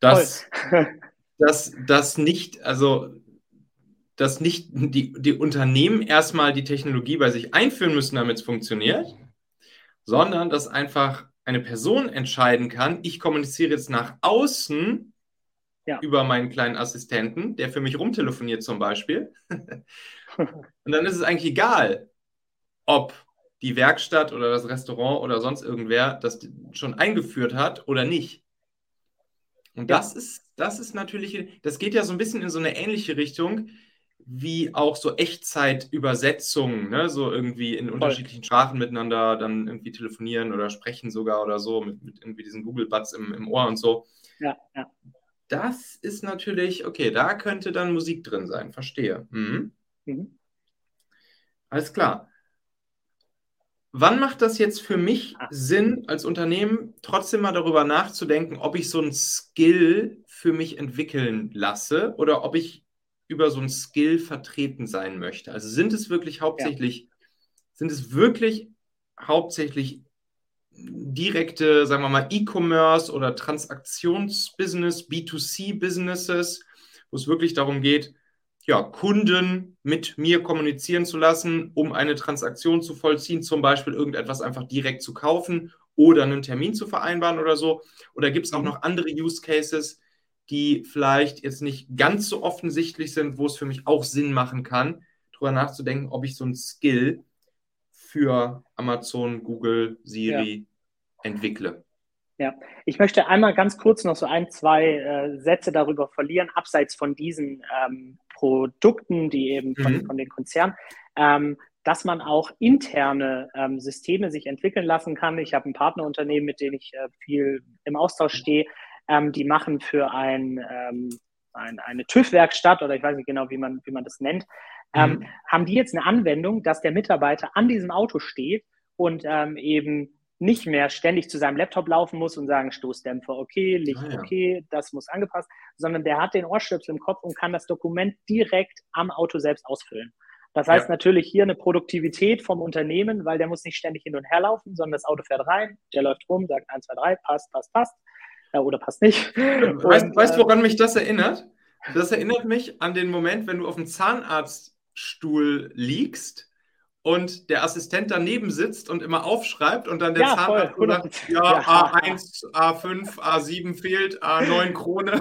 Dass, dass, dass nicht, also dass nicht die, die Unternehmen erstmal die Technologie bei sich einführen müssen, damit es funktioniert, sondern dass einfach eine Person entscheiden kann, ich kommuniziere jetzt nach außen ja. über meinen kleinen Assistenten, der für mich rumtelefoniert zum Beispiel. Und dann ist es eigentlich egal, ob die Werkstatt oder das Restaurant oder sonst irgendwer das schon eingeführt hat oder nicht. Und ja. das ist, das ist natürlich, das geht ja so ein bisschen in so eine ähnliche Richtung, wie auch so Echtzeitübersetzungen, ne? so irgendwie in Voll. unterschiedlichen Sprachen miteinander dann irgendwie telefonieren oder sprechen sogar oder so, mit, mit irgendwie diesen Google-Buds im, im Ohr und so. Ja, ja. Das ist natürlich, okay, da könnte dann Musik drin sein, verstehe. Mhm. Mhm. Alles klar. Wann macht das jetzt für mich ah. Sinn, als Unternehmen trotzdem mal darüber nachzudenken, ob ich so ein Skill für mich entwickeln lasse oder ob ich über so ein Skill vertreten sein möchte. Also sind es wirklich hauptsächlich, ja. sind es wirklich hauptsächlich direkte, sagen wir mal, E-Commerce oder Transaktionsbusiness, B2C-Businesses, wo es wirklich darum geht, ja, Kunden mit mir kommunizieren zu lassen, um eine Transaktion zu vollziehen, zum Beispiel irgendetwas einfach direkt zu kaufen oder einen Termin zu vereinbaren oder so. Oder gibt es auch mhm. noch andere Use Cases, die vielleicht jetzt nicht ganz so offensichtlich sind, wo es für mich auch Sinn machen kann, darüber nachzudenken, ob ich so ein Skill für Amazon, Google, Siri ja. entwickle. Ja, ich möchte einmal ganz kurz noch so ein, zwei äh, Sätze darüber verlieren, abseits von diesen ähm, Produkten, die eben von, mhm. von den Konzernen, ähm, dass man auch interne ähm, Systeme sich entwickeln lassen kann. Ich habe ein Partnerunternehmen, mit dem ich äh, viel im Austausch stehe, ähm, die machen für ein, ähm, ein eine TÜV-Werkstatt oder ich weiß nicht genau, wie man, wie man das nennt, ähm, mhm. haben die jetzt eine Anwendung, dass der Mitarbeiter an diesem Auto steht und ähm, eben nicht mehr ständig zu seinem Laptop laufen muss und sagen, Stoßdämpfer okay, Licht ah, ja. okay, das muss angepasst, sondern der hat den Ohrstöpsel im Kopf und kann das Dokument direkt am Auto selbst ausfüllen. Das heißt ja. natürlich hier eine Produktivität vom Unternehmen, weil der muss nicht ständig hin und her laufen, sondern das Auto fährt rein, der läuft rum, sagt 1, 2, 3, passt, passt, passt ja, oder passt nicht. Weißt, und, weißt, äh, woran mich das erinnert? Das erinnert mich an den Moment, wenn du auf dem Zahnarztstuhl liegst und der Assistent daneben sitzt und immer aufschreibt und dann der ja, Zahnarzt voll, sagt, ja, ja, A1, A5, A7 fehlt, A9 Krone.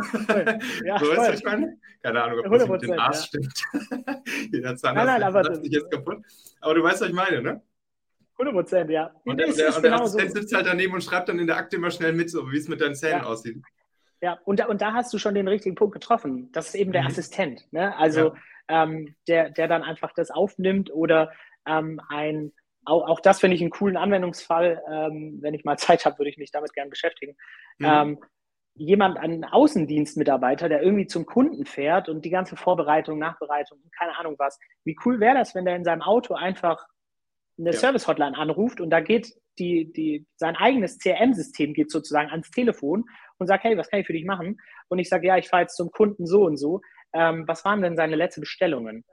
Ja, so ist das Keine Ahnung, ob das mit den A's stimmt. Jeder Zahnarzt nein, nein, aber sich jetzt kaputt. Aber du weißt, was ich meine, ne? 100 Prozent, ja. Und der, der, und der genau Assistent so. sitzt halt daneben und schreibt dann in der Akte immer schnell mit, so wie es mit deinen Zähnen aussieht. Ja, und da, und da hast du schon den richtigen Punkt getroffen. Das ist eben der mhm. Assistent. Ne? Also ähm, der, der dann einfach das aufnimmt oder ähm, ein, auch, auch das finde ich einen coolen Anwendungsfall. Ähm, wenn ich mal Zeit habe, würde ich mich damit gerne beschäftigen. Mhm. Ähm, jemand, ein Außendienstmitarbeiter, der irgendwie zum Kunden fährt und die ganze Vorbereitung, Nachbereitung, keine Ahnung was. Wie cool wäre das, wenn der in seinem Auto einfach eine ja. Service-Hotline anruft und da geht die, die, sein eigenes CRM-System geht sozusagen ans Telefon und sagt, hey, was kann ich für dich machen? Und ich sage, ja, ich fahre jetzt zum Kunden so und so. Ähm, was waren denn seine letzten Bestellungen?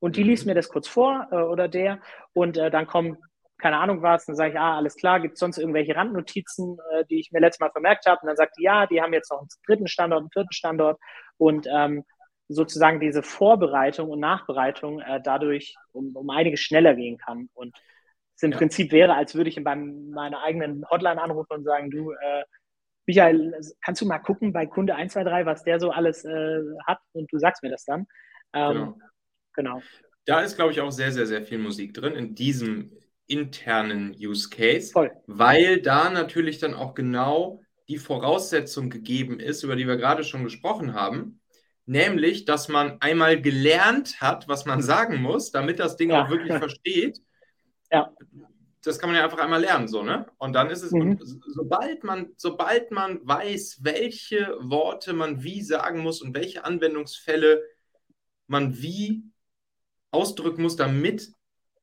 Und die liest mhm. mir das kurz vor äh, oder der und äh, dann kommt keine Ahnung was, dann sage ich, ah, alles klar, gibt es sonst irgendwelche Randnotizen, äh, die ich mir letztes Mal vermerkt habe? Und dann sagt die, ja, die haben jetzt noch einen dritten Standort, einen vierten Standort und ähm, sozusagen diese Vorbereitung und Nachbereitung äh, dadurch um, um einiges schneller gehen kann. Und es im ja. Prinzip wäre, als würde ich bei meiner eigenen Hotline anrufen und sagen, du, äh, Michael, kannst du mal gucken bei Kunde 123, was der so alles äh, hat und du sagst mir das dann. Ähm, genau. Genau. Da ist, glaube ich, auch sehr, sehr, sehr viel Musik drin in diesem internen Use Case, Voll. weil da natürlich dann auch genau die Voraussetzung gegeben ist, über die wir gerade schon gesprochen haben, nämlich, dass man einmal gelernt hat, was man sagen muss, damit das Ding ja. auch wirklich versteht. Ja. Das kann man ja einfach einmal lernen, so, ne? Und dann ist es, mhm. sobald man, sobald man weiß, welche Worte man wie sagen muss und welche Anwendungsfälle man wie ausdrücken muss, damit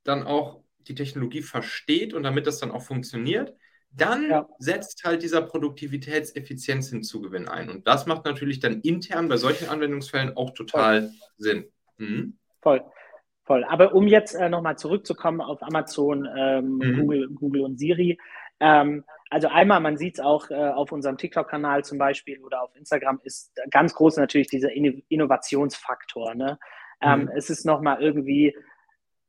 dann auch die Technologie versteht und damit das dann auch funktioniert, dann ja. setzt halt dieser Produktivitätseffizienz-Hinzugewinn ein. Und das macht natürlich dann intern bei solchen Anwendungsfällen auch total Voll. Sinn. Mhm. Voll. Voll. Aber um jetzt äh, nochmal zurückzukommen auf Amazon, ähm, mhm. Google, Google und Siri. Ähm, also einmal, man sieht es auch äh, auf unserem TikTok-Kanal zum Beispiel oder auf Instagram, ist ganz groß natürlich dieser Innovationsfaktor. Ne? Ähm, mhm. Es ist nochmal irgendwie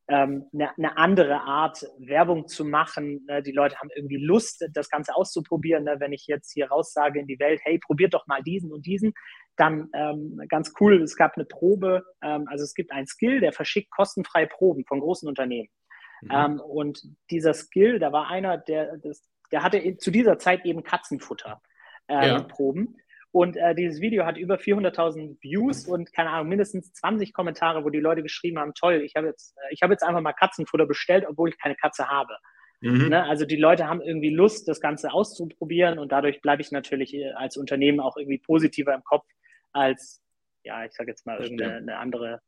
ähm, eine, eine, andere Art, Werbung zu machen. Ne? Die Leute haben irgendwie Lust, das Ganze auszuprobieren. Ne? Wenn ich jetzt hier raussage in die Welt, hey, probiert doch mal diesen und diesen, dann ähm, ganz cool, es gab eine Probe, ähm, also es gibt einen Skill, der verschickt kostenfreie Proben von großen Unternehmen. Mhm. Ähm, und dieser Skill, da war einer, der, das, der hatte zu dieser Zeit eben Katzenfutter. Äh, ja. Proben. Und äh, dieses Video hat über 400.000 Views und keine Ahnung, mindestens 20 Kommentare, wo die Leute geschrieben haben, toll, ich habe jetzt, äh, ich jetzt einfach mal Katzenfutter bestellt, obwohl ich keine Katze habe. Mhm. Ne? Also die Leute haben irgendwie Lust, das Ganze auszuprobieren und dadurch bleibe ich natürlich äh, als Unternehmen auch irgendwie positiver im Kopf als, ja, ich sage jetzt mal irgendeine andere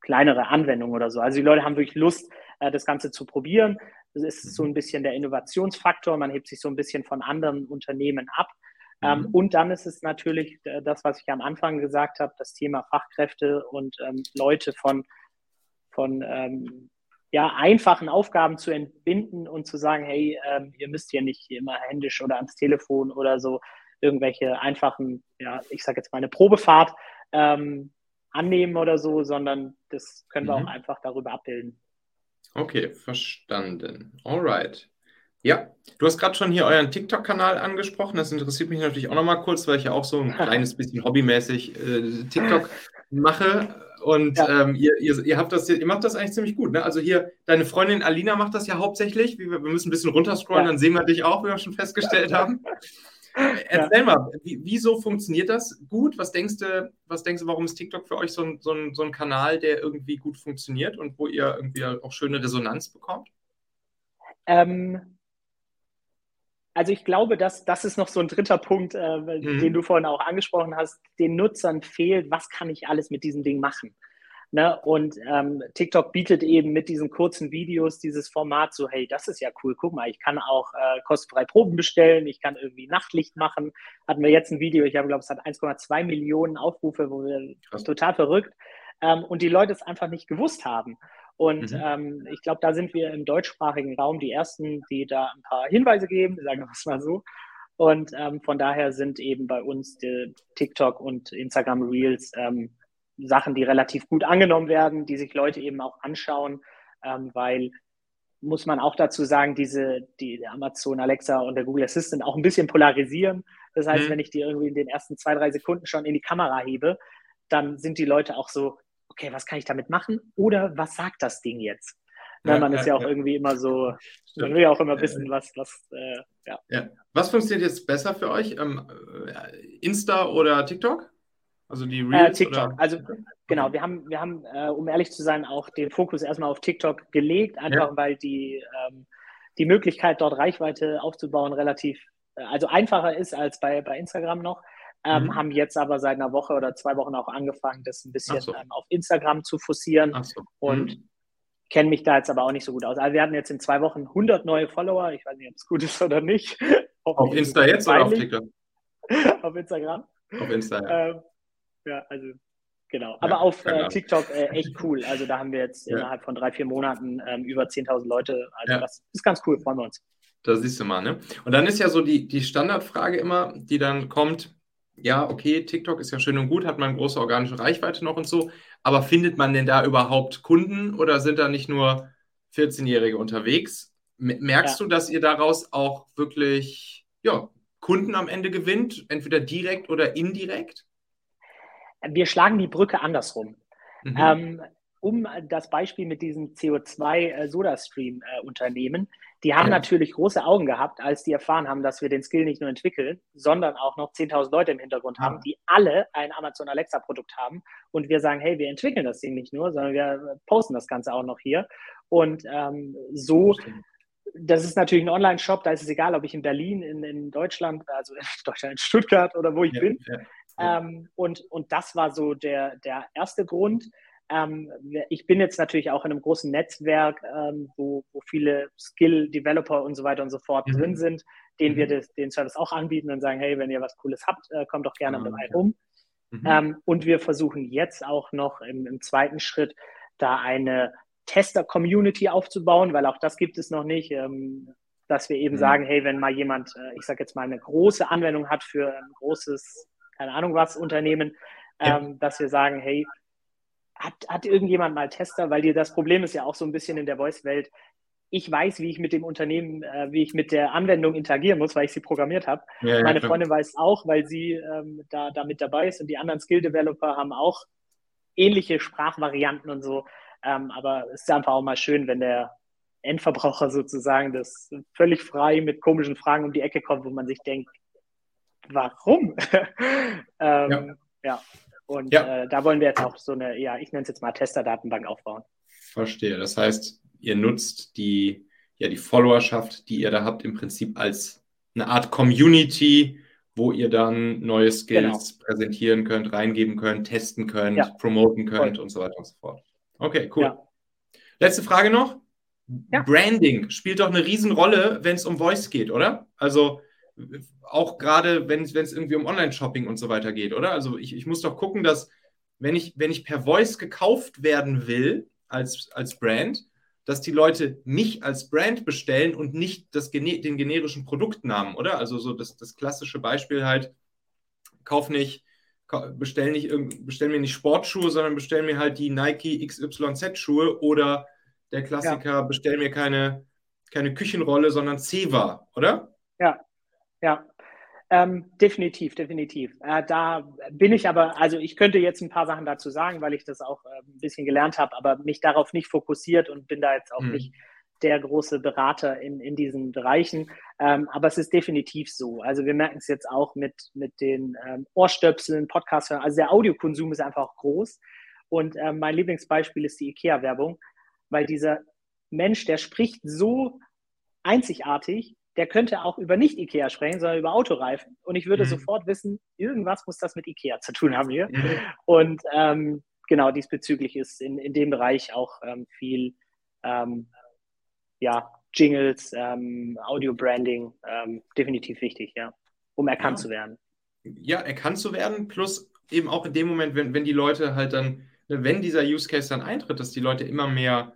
kleinere Anwendung oder so. Also die Leute haben wirklich Lust, äh, das Ganze zu probieren. Das ist so mhm. ein bisschen der Innovationsfaktor. Man hebt sich so ein bisschen von anderen Unternehmen ab. Ähm, mhm. und dann ist es natürlich äh, das, was ich am Anfang gesagt habe, das Thema Fachkräfte und ähm, Leute von, von ähm, ja, einfachen Aufgaben zu entbinden und zu sagen, hey, ähm, ihr müsst hier nicht immer händisch oder ans Telefon oder so irgendwelche einfachen, ja, ich sage jetzt mal eine Probefahrt ähm, annehmen oder so, sondern das können wir mhm. auch einfach darüber abbilden. Okay, verstanden. Alright. Ja, du hast gerade schon hier euren TikTok-Kanal angesprochen. Das interessiert mich natürlich auch nochmal kurz, weil ich ja auch so ein kleines bisschen hobbymäßig äh, TikTok mache. Und ja. ähm, ihr, ihr, ihr, habt das, ihr macht das eigentlich ziemlich gut. Ne? Also hier, deine Freundin Alina macht das ja hauptsächlich. Wir, wir müssen ein bisschen runterscrollen, ja. dann sehen wir dich auch, wie wir schon festgestellt ja. haben. Erzähl mal, wie, wieso funktioniert das gut? Was denkst du, was denkst du, warum ist TikTok für euch so ein, so, ein, so ein Kanal, der irgendwie gut funktioniert und wo ihr irgendwie auch schöne Resonanz bekommt? Ähm, also ich glaube, dass das ist noch so ein dritter Punkt, äh, mhm. den du vorhin auch angesprochen hast. Den Nutzern fehlt, was kann ich alles mit diesem Ding machen? Ne? Und ähm, TikTok bietet eben mit diesen kurzen Videos dieses Format so, hey, das ist ja cool, guck mal, ich kann auch äh, kostenfrei Proben bestellen, ich kann irgendwie Nachtlicht machen. Hatten wir jetzt ein Video, ich habe, glaube es hat 1,2 Millionen Aufrufe, wo wir Krass. total verrückt. Ähm, und die Leute es einfach nicht gewusst haben. Und mhm. ähm, ich glaube, da sind wir im deutschsprachigen Raum die Ersten, die da ein paar Hinweise geben, sagen wir es mal so. Und ähm, von daher sind eben bei uns TikTok und Instagram Reels ähm, Sachen, die relativ gut angenommen werden, die sich Leute eben auch anschauen, ähm, weil muss man auch dazu sagen, diese, die Amazon Alexa und der Google Assistant auch ein bisschen polarisieren. Das heißt, mhm. wenn ich die irgendwie in den ersten zwei, drei Sekunden schon in die Kamera hebe, dann sind die Leute auch so, okay, was kann ich damit machen? Oder was sagt das Ding jetzt? Ja, man ja, ist ja auch ja. irgendwie immer so, Stimmt. man will ja auch immer wissen, was, was, äh, ja. ja. Was funktioniert jetzt besser für euch? Ähm, äh, Insta oder TikTok? Also die äh, Reels? Äh, TikTok. Oder? Also genau, wir haben, wir haben, äh, um ehrlich zu sein, auch den Fokus erstmal auf TikTok gelegt, einfach ja. weil die, ähm, die Möglichkeit, dort Reichweite aufzubauen, relativ, äh, also einfacher ist als bei, bei Instagram noch. Ähm, mhm. Haben jetzt aber seit einer Woche oder zwei Wochen auch angefangen, das ein bisschen so. ähm, auf Instagram zu forcieren. So. Mhm. Und kenne mich da jetzt aber auch nicht so gut aus. Also wir hatten jetzt in zwei Wochen 100 neue Follower. Ich weiß nicht, ob es gut ist oder nicht. auf Insta jetzt oder auf TikTok? auf Instagram. Auf Instagram. Ähm, ja, also genau. Aber ja, auf äh, TikTok äh, echt cool. Also da haben wir jetzt ja. innerhalb von drei, vier Monaten ähm, über 10.000 Leute. Also ja. das ist ganz cool, freuen wir uns. Da siehst du mal, ne? Und dann ist ja so die, die Standardfrage immer, die dann kommt, ja, okay, TikTok ist ja schön und gut, hat man große organische Reichweite noch und so, aber findet man denn da überhaupt Kunden oder sind da nicht nur 14-Jährige unterwegs? Merkst ja. du, dass ihr daraus auch wirklich ja, Kunden am Ende gewinnt, entweder direkt oder indirekt? wir schlagen die Brücke andersrum. Mhm. Ähm, um das Beispiel mit diesem CO2-Soda-Stream-Unternehmen, die haben ja. natürlich große Augen gehabt, als die erfahren haben, dass wir den Skill nicht nur entwickeln, sondern auch noch 10.000 Leute im Hintergrund ja. haben, die alle ein Amazon Alexa-Produkt haben. Und wir sagen, hey, wir entwickeln das Ding nicht nur, sondern wir posten das Ganze auch noch hier. Und ähm, so das ist natürlich ein Online-Shop, da ist es egal, ob ich in Berlin, in, in Deutschland, also in Deutschland, in Stuttgart oder wo ich ja, bin. Ja, ja. Ähm, und, und das war so der, der erste Grund. Ähm, ich bin jetzt natürlich auch in einem großen Netzwerk, ähm, wo, wo viele Skill-Developer und so weiter und so fort mhm. drin sind, denen mhm. wir das, den Service auch anbieten und sagen, hey, wenn ihr was Cooles habt, äh, kommt doch gerne ah, dabei okay. rum. Mhm. Ähm, und wir versuchen jetzt auch noch im, im zweiten Schritt da eine Tester-Community aufzubauen, weil auch das gibt es noch nicht, ähm, dass wir eben mhm. sagen, hey, wenn mal jemand, äh, ich sage jetzt mal, eine große Anwendung hat für ein großes, keine Ahnung was, Unternehmen, ja. ähm, dass wir sagen, hey, hat, hat irgendjemand mal Tester? Weil dir das Problem ist ja auch so ein bisschen in der Voice-Welt. Ich weiß, wie ich mit dem Unternehmen, äh, wie ich mit der Anwendung interagieren muss, weil ich sie programmiert habe. Ja, ja, Meine klar. Freundin weiß auch, weil sie ähm, da, da mit dabei ist und die anderen Skill-Developer haben auch ähnliche Sprachvarianten und so. Ähm, aber es ist einfach auch mal schön, wenn der Endverbraucher sozusagen das völlig frei mit komischen Fragen um die Ecke kommt, wo man sich denkt, warum? ähm, ja. ja. Und ja. Äh, da wollen wir jetzt auch so eine, ja, ich nenne es jetzt mal Tester-Datenbank aufbauen. Verstehe. Das heißt, ihr nutzt die, ja, die Followerschaft, die ihr da habt, im Prinzip als eine Art Community, wo ihr dann neue Skills genau. präsentieren könnt, reingeben könnt, testen könnt, ja. promoten könnt Voll. und so weiter und so fort. Okay, cool. Ja. Letzte Frage noch. Ja. Branding spielt doch eine Riesenrolle, wenn es um Voice geht, oder? Also auch gerade, wenn es irgendwie um Online-Shopping und so weiter geht, oder? Also ich, ich muss doch gucken, dass wenn ich, wenn ich per Voice gekauft werden will als, als Brand, dass die Leute mich als Brand bestellen und nicht das, den generischen Produktnamen, oder? Also so das, das klassische Beispiel halt, kauf nicht bestell, nicht, bestell mir nicht Sportschuhe, sondern bestell mir halt die Nike XYZ-Schuhe oder der Klassiker, ja. bestell mir keine, keine Küchenrolle, sondern Ceva, oder? Ja, ja. Ähm, definitiv, definitiv. Äh, da bin ich aber, also ich könnte jetzt ein paar Sachen dazu sagen, weil ich das auch äh, ein bisschen gelernt habe, aber mich darauf nicht fokussiert und bin da jetzt auch hm. nicht der große Berater in, in diesen Bereichen. Ähm, aber es ist definitiv so. Also wir merken es jetzt auch mit, mit den ähm, Ohrstöpseln, Podcasts. Also der Audiokonsum ist einfach groß. Und ähm, mein Lieblingsbeispiel ist die IKEA-Werbung, weil dieser Mensch, der spricht so einzigartig, der könnte auch über nicht IKEA sprechen, sondern über Autoreifen. Und ich würde mhm. sofort wissen, irgendwas muss das mit IKEA zu tun haben hier. Mhm. Und ähm, genau diesbezüglich ist in, in dem Bereich auch ähm, viel ähm, ja, Jingles, ähm, Audio-Branding ähm, definitiv wichtig, ja, um erkannt ja. zu werden. Ja, erkannt zu werden, plus eben auch in dem Moment, wenn, wenn die Leute halt dann, ne, wenn dieser Use Case dann eintritt, dass die Leute immer mehr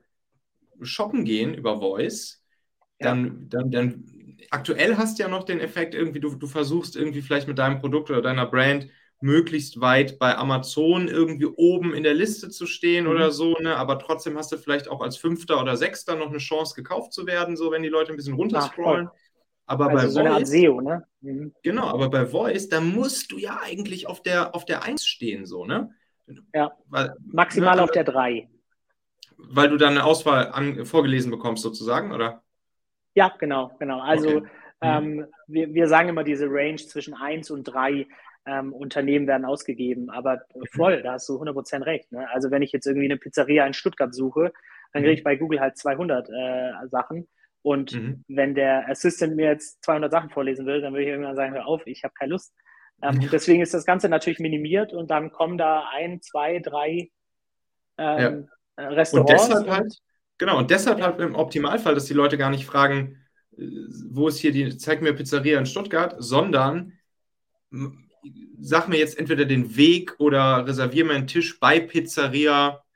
shoppen gehen über Voice, dann, ja. dann, dann aktuell hast du ja noch den Effekt, irgendwie, du, du versuchst irgendwie vielleicht mit deinem Produkt oder deiner Brand möglichst weit bei Amazon irgendwie oben in der Liste zu stehen mhm. oder so, ne? aber trotzdem hast du vielleicht auch als Fünfter oder Sechster noch eine Chance gekauft zu werden, so wenn die Leute ein bisschen runterscrollen. Aber also bei so Voice, SEO, ne? Mhm. Genau, aber bei Voice, da musst du ja eigentlich auf der, auf der 1 stehen, so, ne? Ja. Weil, Maximal ne, auf der 3. Weil du dann eine Auswahl an, vorgelesen bekommst, sozusagen, oder? Ja, genau, genau. Also okay. mhm. ähm, wir, wir sagen immer diese Range zwischen 1 und 3 ähm, Unternehmen werden ausgegeben. Aber mhm. voll, da hast du 100% recht. Ne? Also wenn ich jetzt irgendwie eine Pizzeria in Stuttgart suche, dann kriege ich mhm. bei Google halt 200 äh, Sachen. Und mhm. wenn der Assistant mir jetzt 200 Sachen vorlesen will, dann würde ich irgendwann sagen, hör auf, ich habe keine Lust. Ähm, und deswegen ist das Ganze natürlich minimiert und dann kommen da ein, zwei, drei ähm, ja. Restaurants. Und deshalb halt, genau, und deshalb ja. halt im Optimalfall, dass die Leute gar nicht fragen, äh, wo ist hier die, zeig mir Pizzeria in Stuttgart, sondern sag mir jetzt entweder den Weg oder reservier mir einen Tisch bei Pizzeria.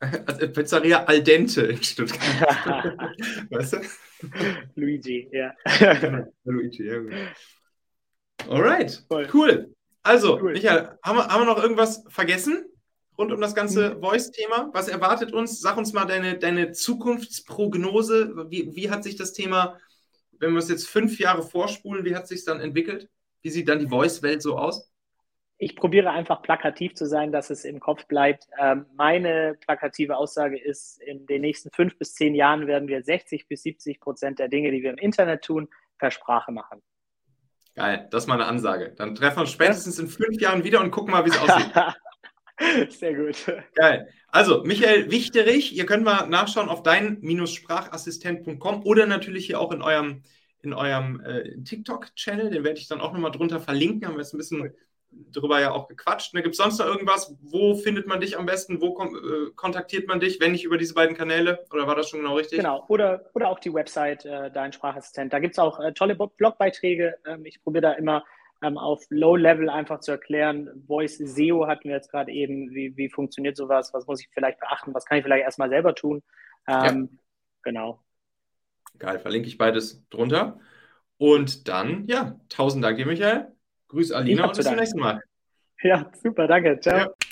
Also Pizzeria Al Dente in Stuttgart. weißt du? Luigi, ja. Luigi, ja. Alright, Voll. cool. Also, cool. Michael, haben wir, haben wir noch irgendwas vergessen rund um das ganze mhm. Voice-Thema? Was erwartet uns? Sag uns mal deine, deine Zukunftsprognose. Wie, wie hat sich das Thema, wenn wir es jetzt fünf Jahre vorspulen, wie hat sich dann entwickelt? Wie sieht dann die Voice-Welt so aus? ich probiere einfach plakativ zu sein, dass es im Kopf bleibt. Ähm, meine plakative Aussage ist, in den nächsten fünf bis zehn Jahren werden wir 60 bis 70 Prozent der Dinge, die wir im Internet tun, per Sprache machen. Geil, das ist mal eine Ansage. Dann treffen wir uns spätestens in fünf Jahren wieder und gucken mal, wie es aussieht. Sehr gut. Geil. Also, Michael Wichterich, ihr könnt mal nachschauen auf dein-sprachassistent.com oder natürlich hier auch in eurem, in eurem äh, TikTok-Channel. Den werde ich dann auch nochmal drunter verlinken. Haben wir jetzt ein bisschen drüber ja auch gequatscht. Ne? Gibt es sonst noch irgendwas? Wo findet man dich am besten? Wo äh, kontaktiert man dich, wenn nicht über diese beiden Kanäle? Oder war das schon genau richtig? Genau, oder, oder auch die Website äh, Dein Sprachassistent. Da gibt es auch äh, tolle Blogbeiträge. Ähm, ich probiere da immer ähm, auf Low-Level einfach zu erklären. Voice SEO hatten wir jetzt gerade eben. Wie, wie funktioniert sowas? Was muss ich vielleicht beachten? Was kann ich vielleicht erstmal selber tun? Ähm, ja. Genau. Geil, verlinke ich beides drunter. Und dann, ja, tausend Dank dir, Michael. Grüß Alina und bis zum nächsten Mal. Ja, super, danke. Ciao. Ja.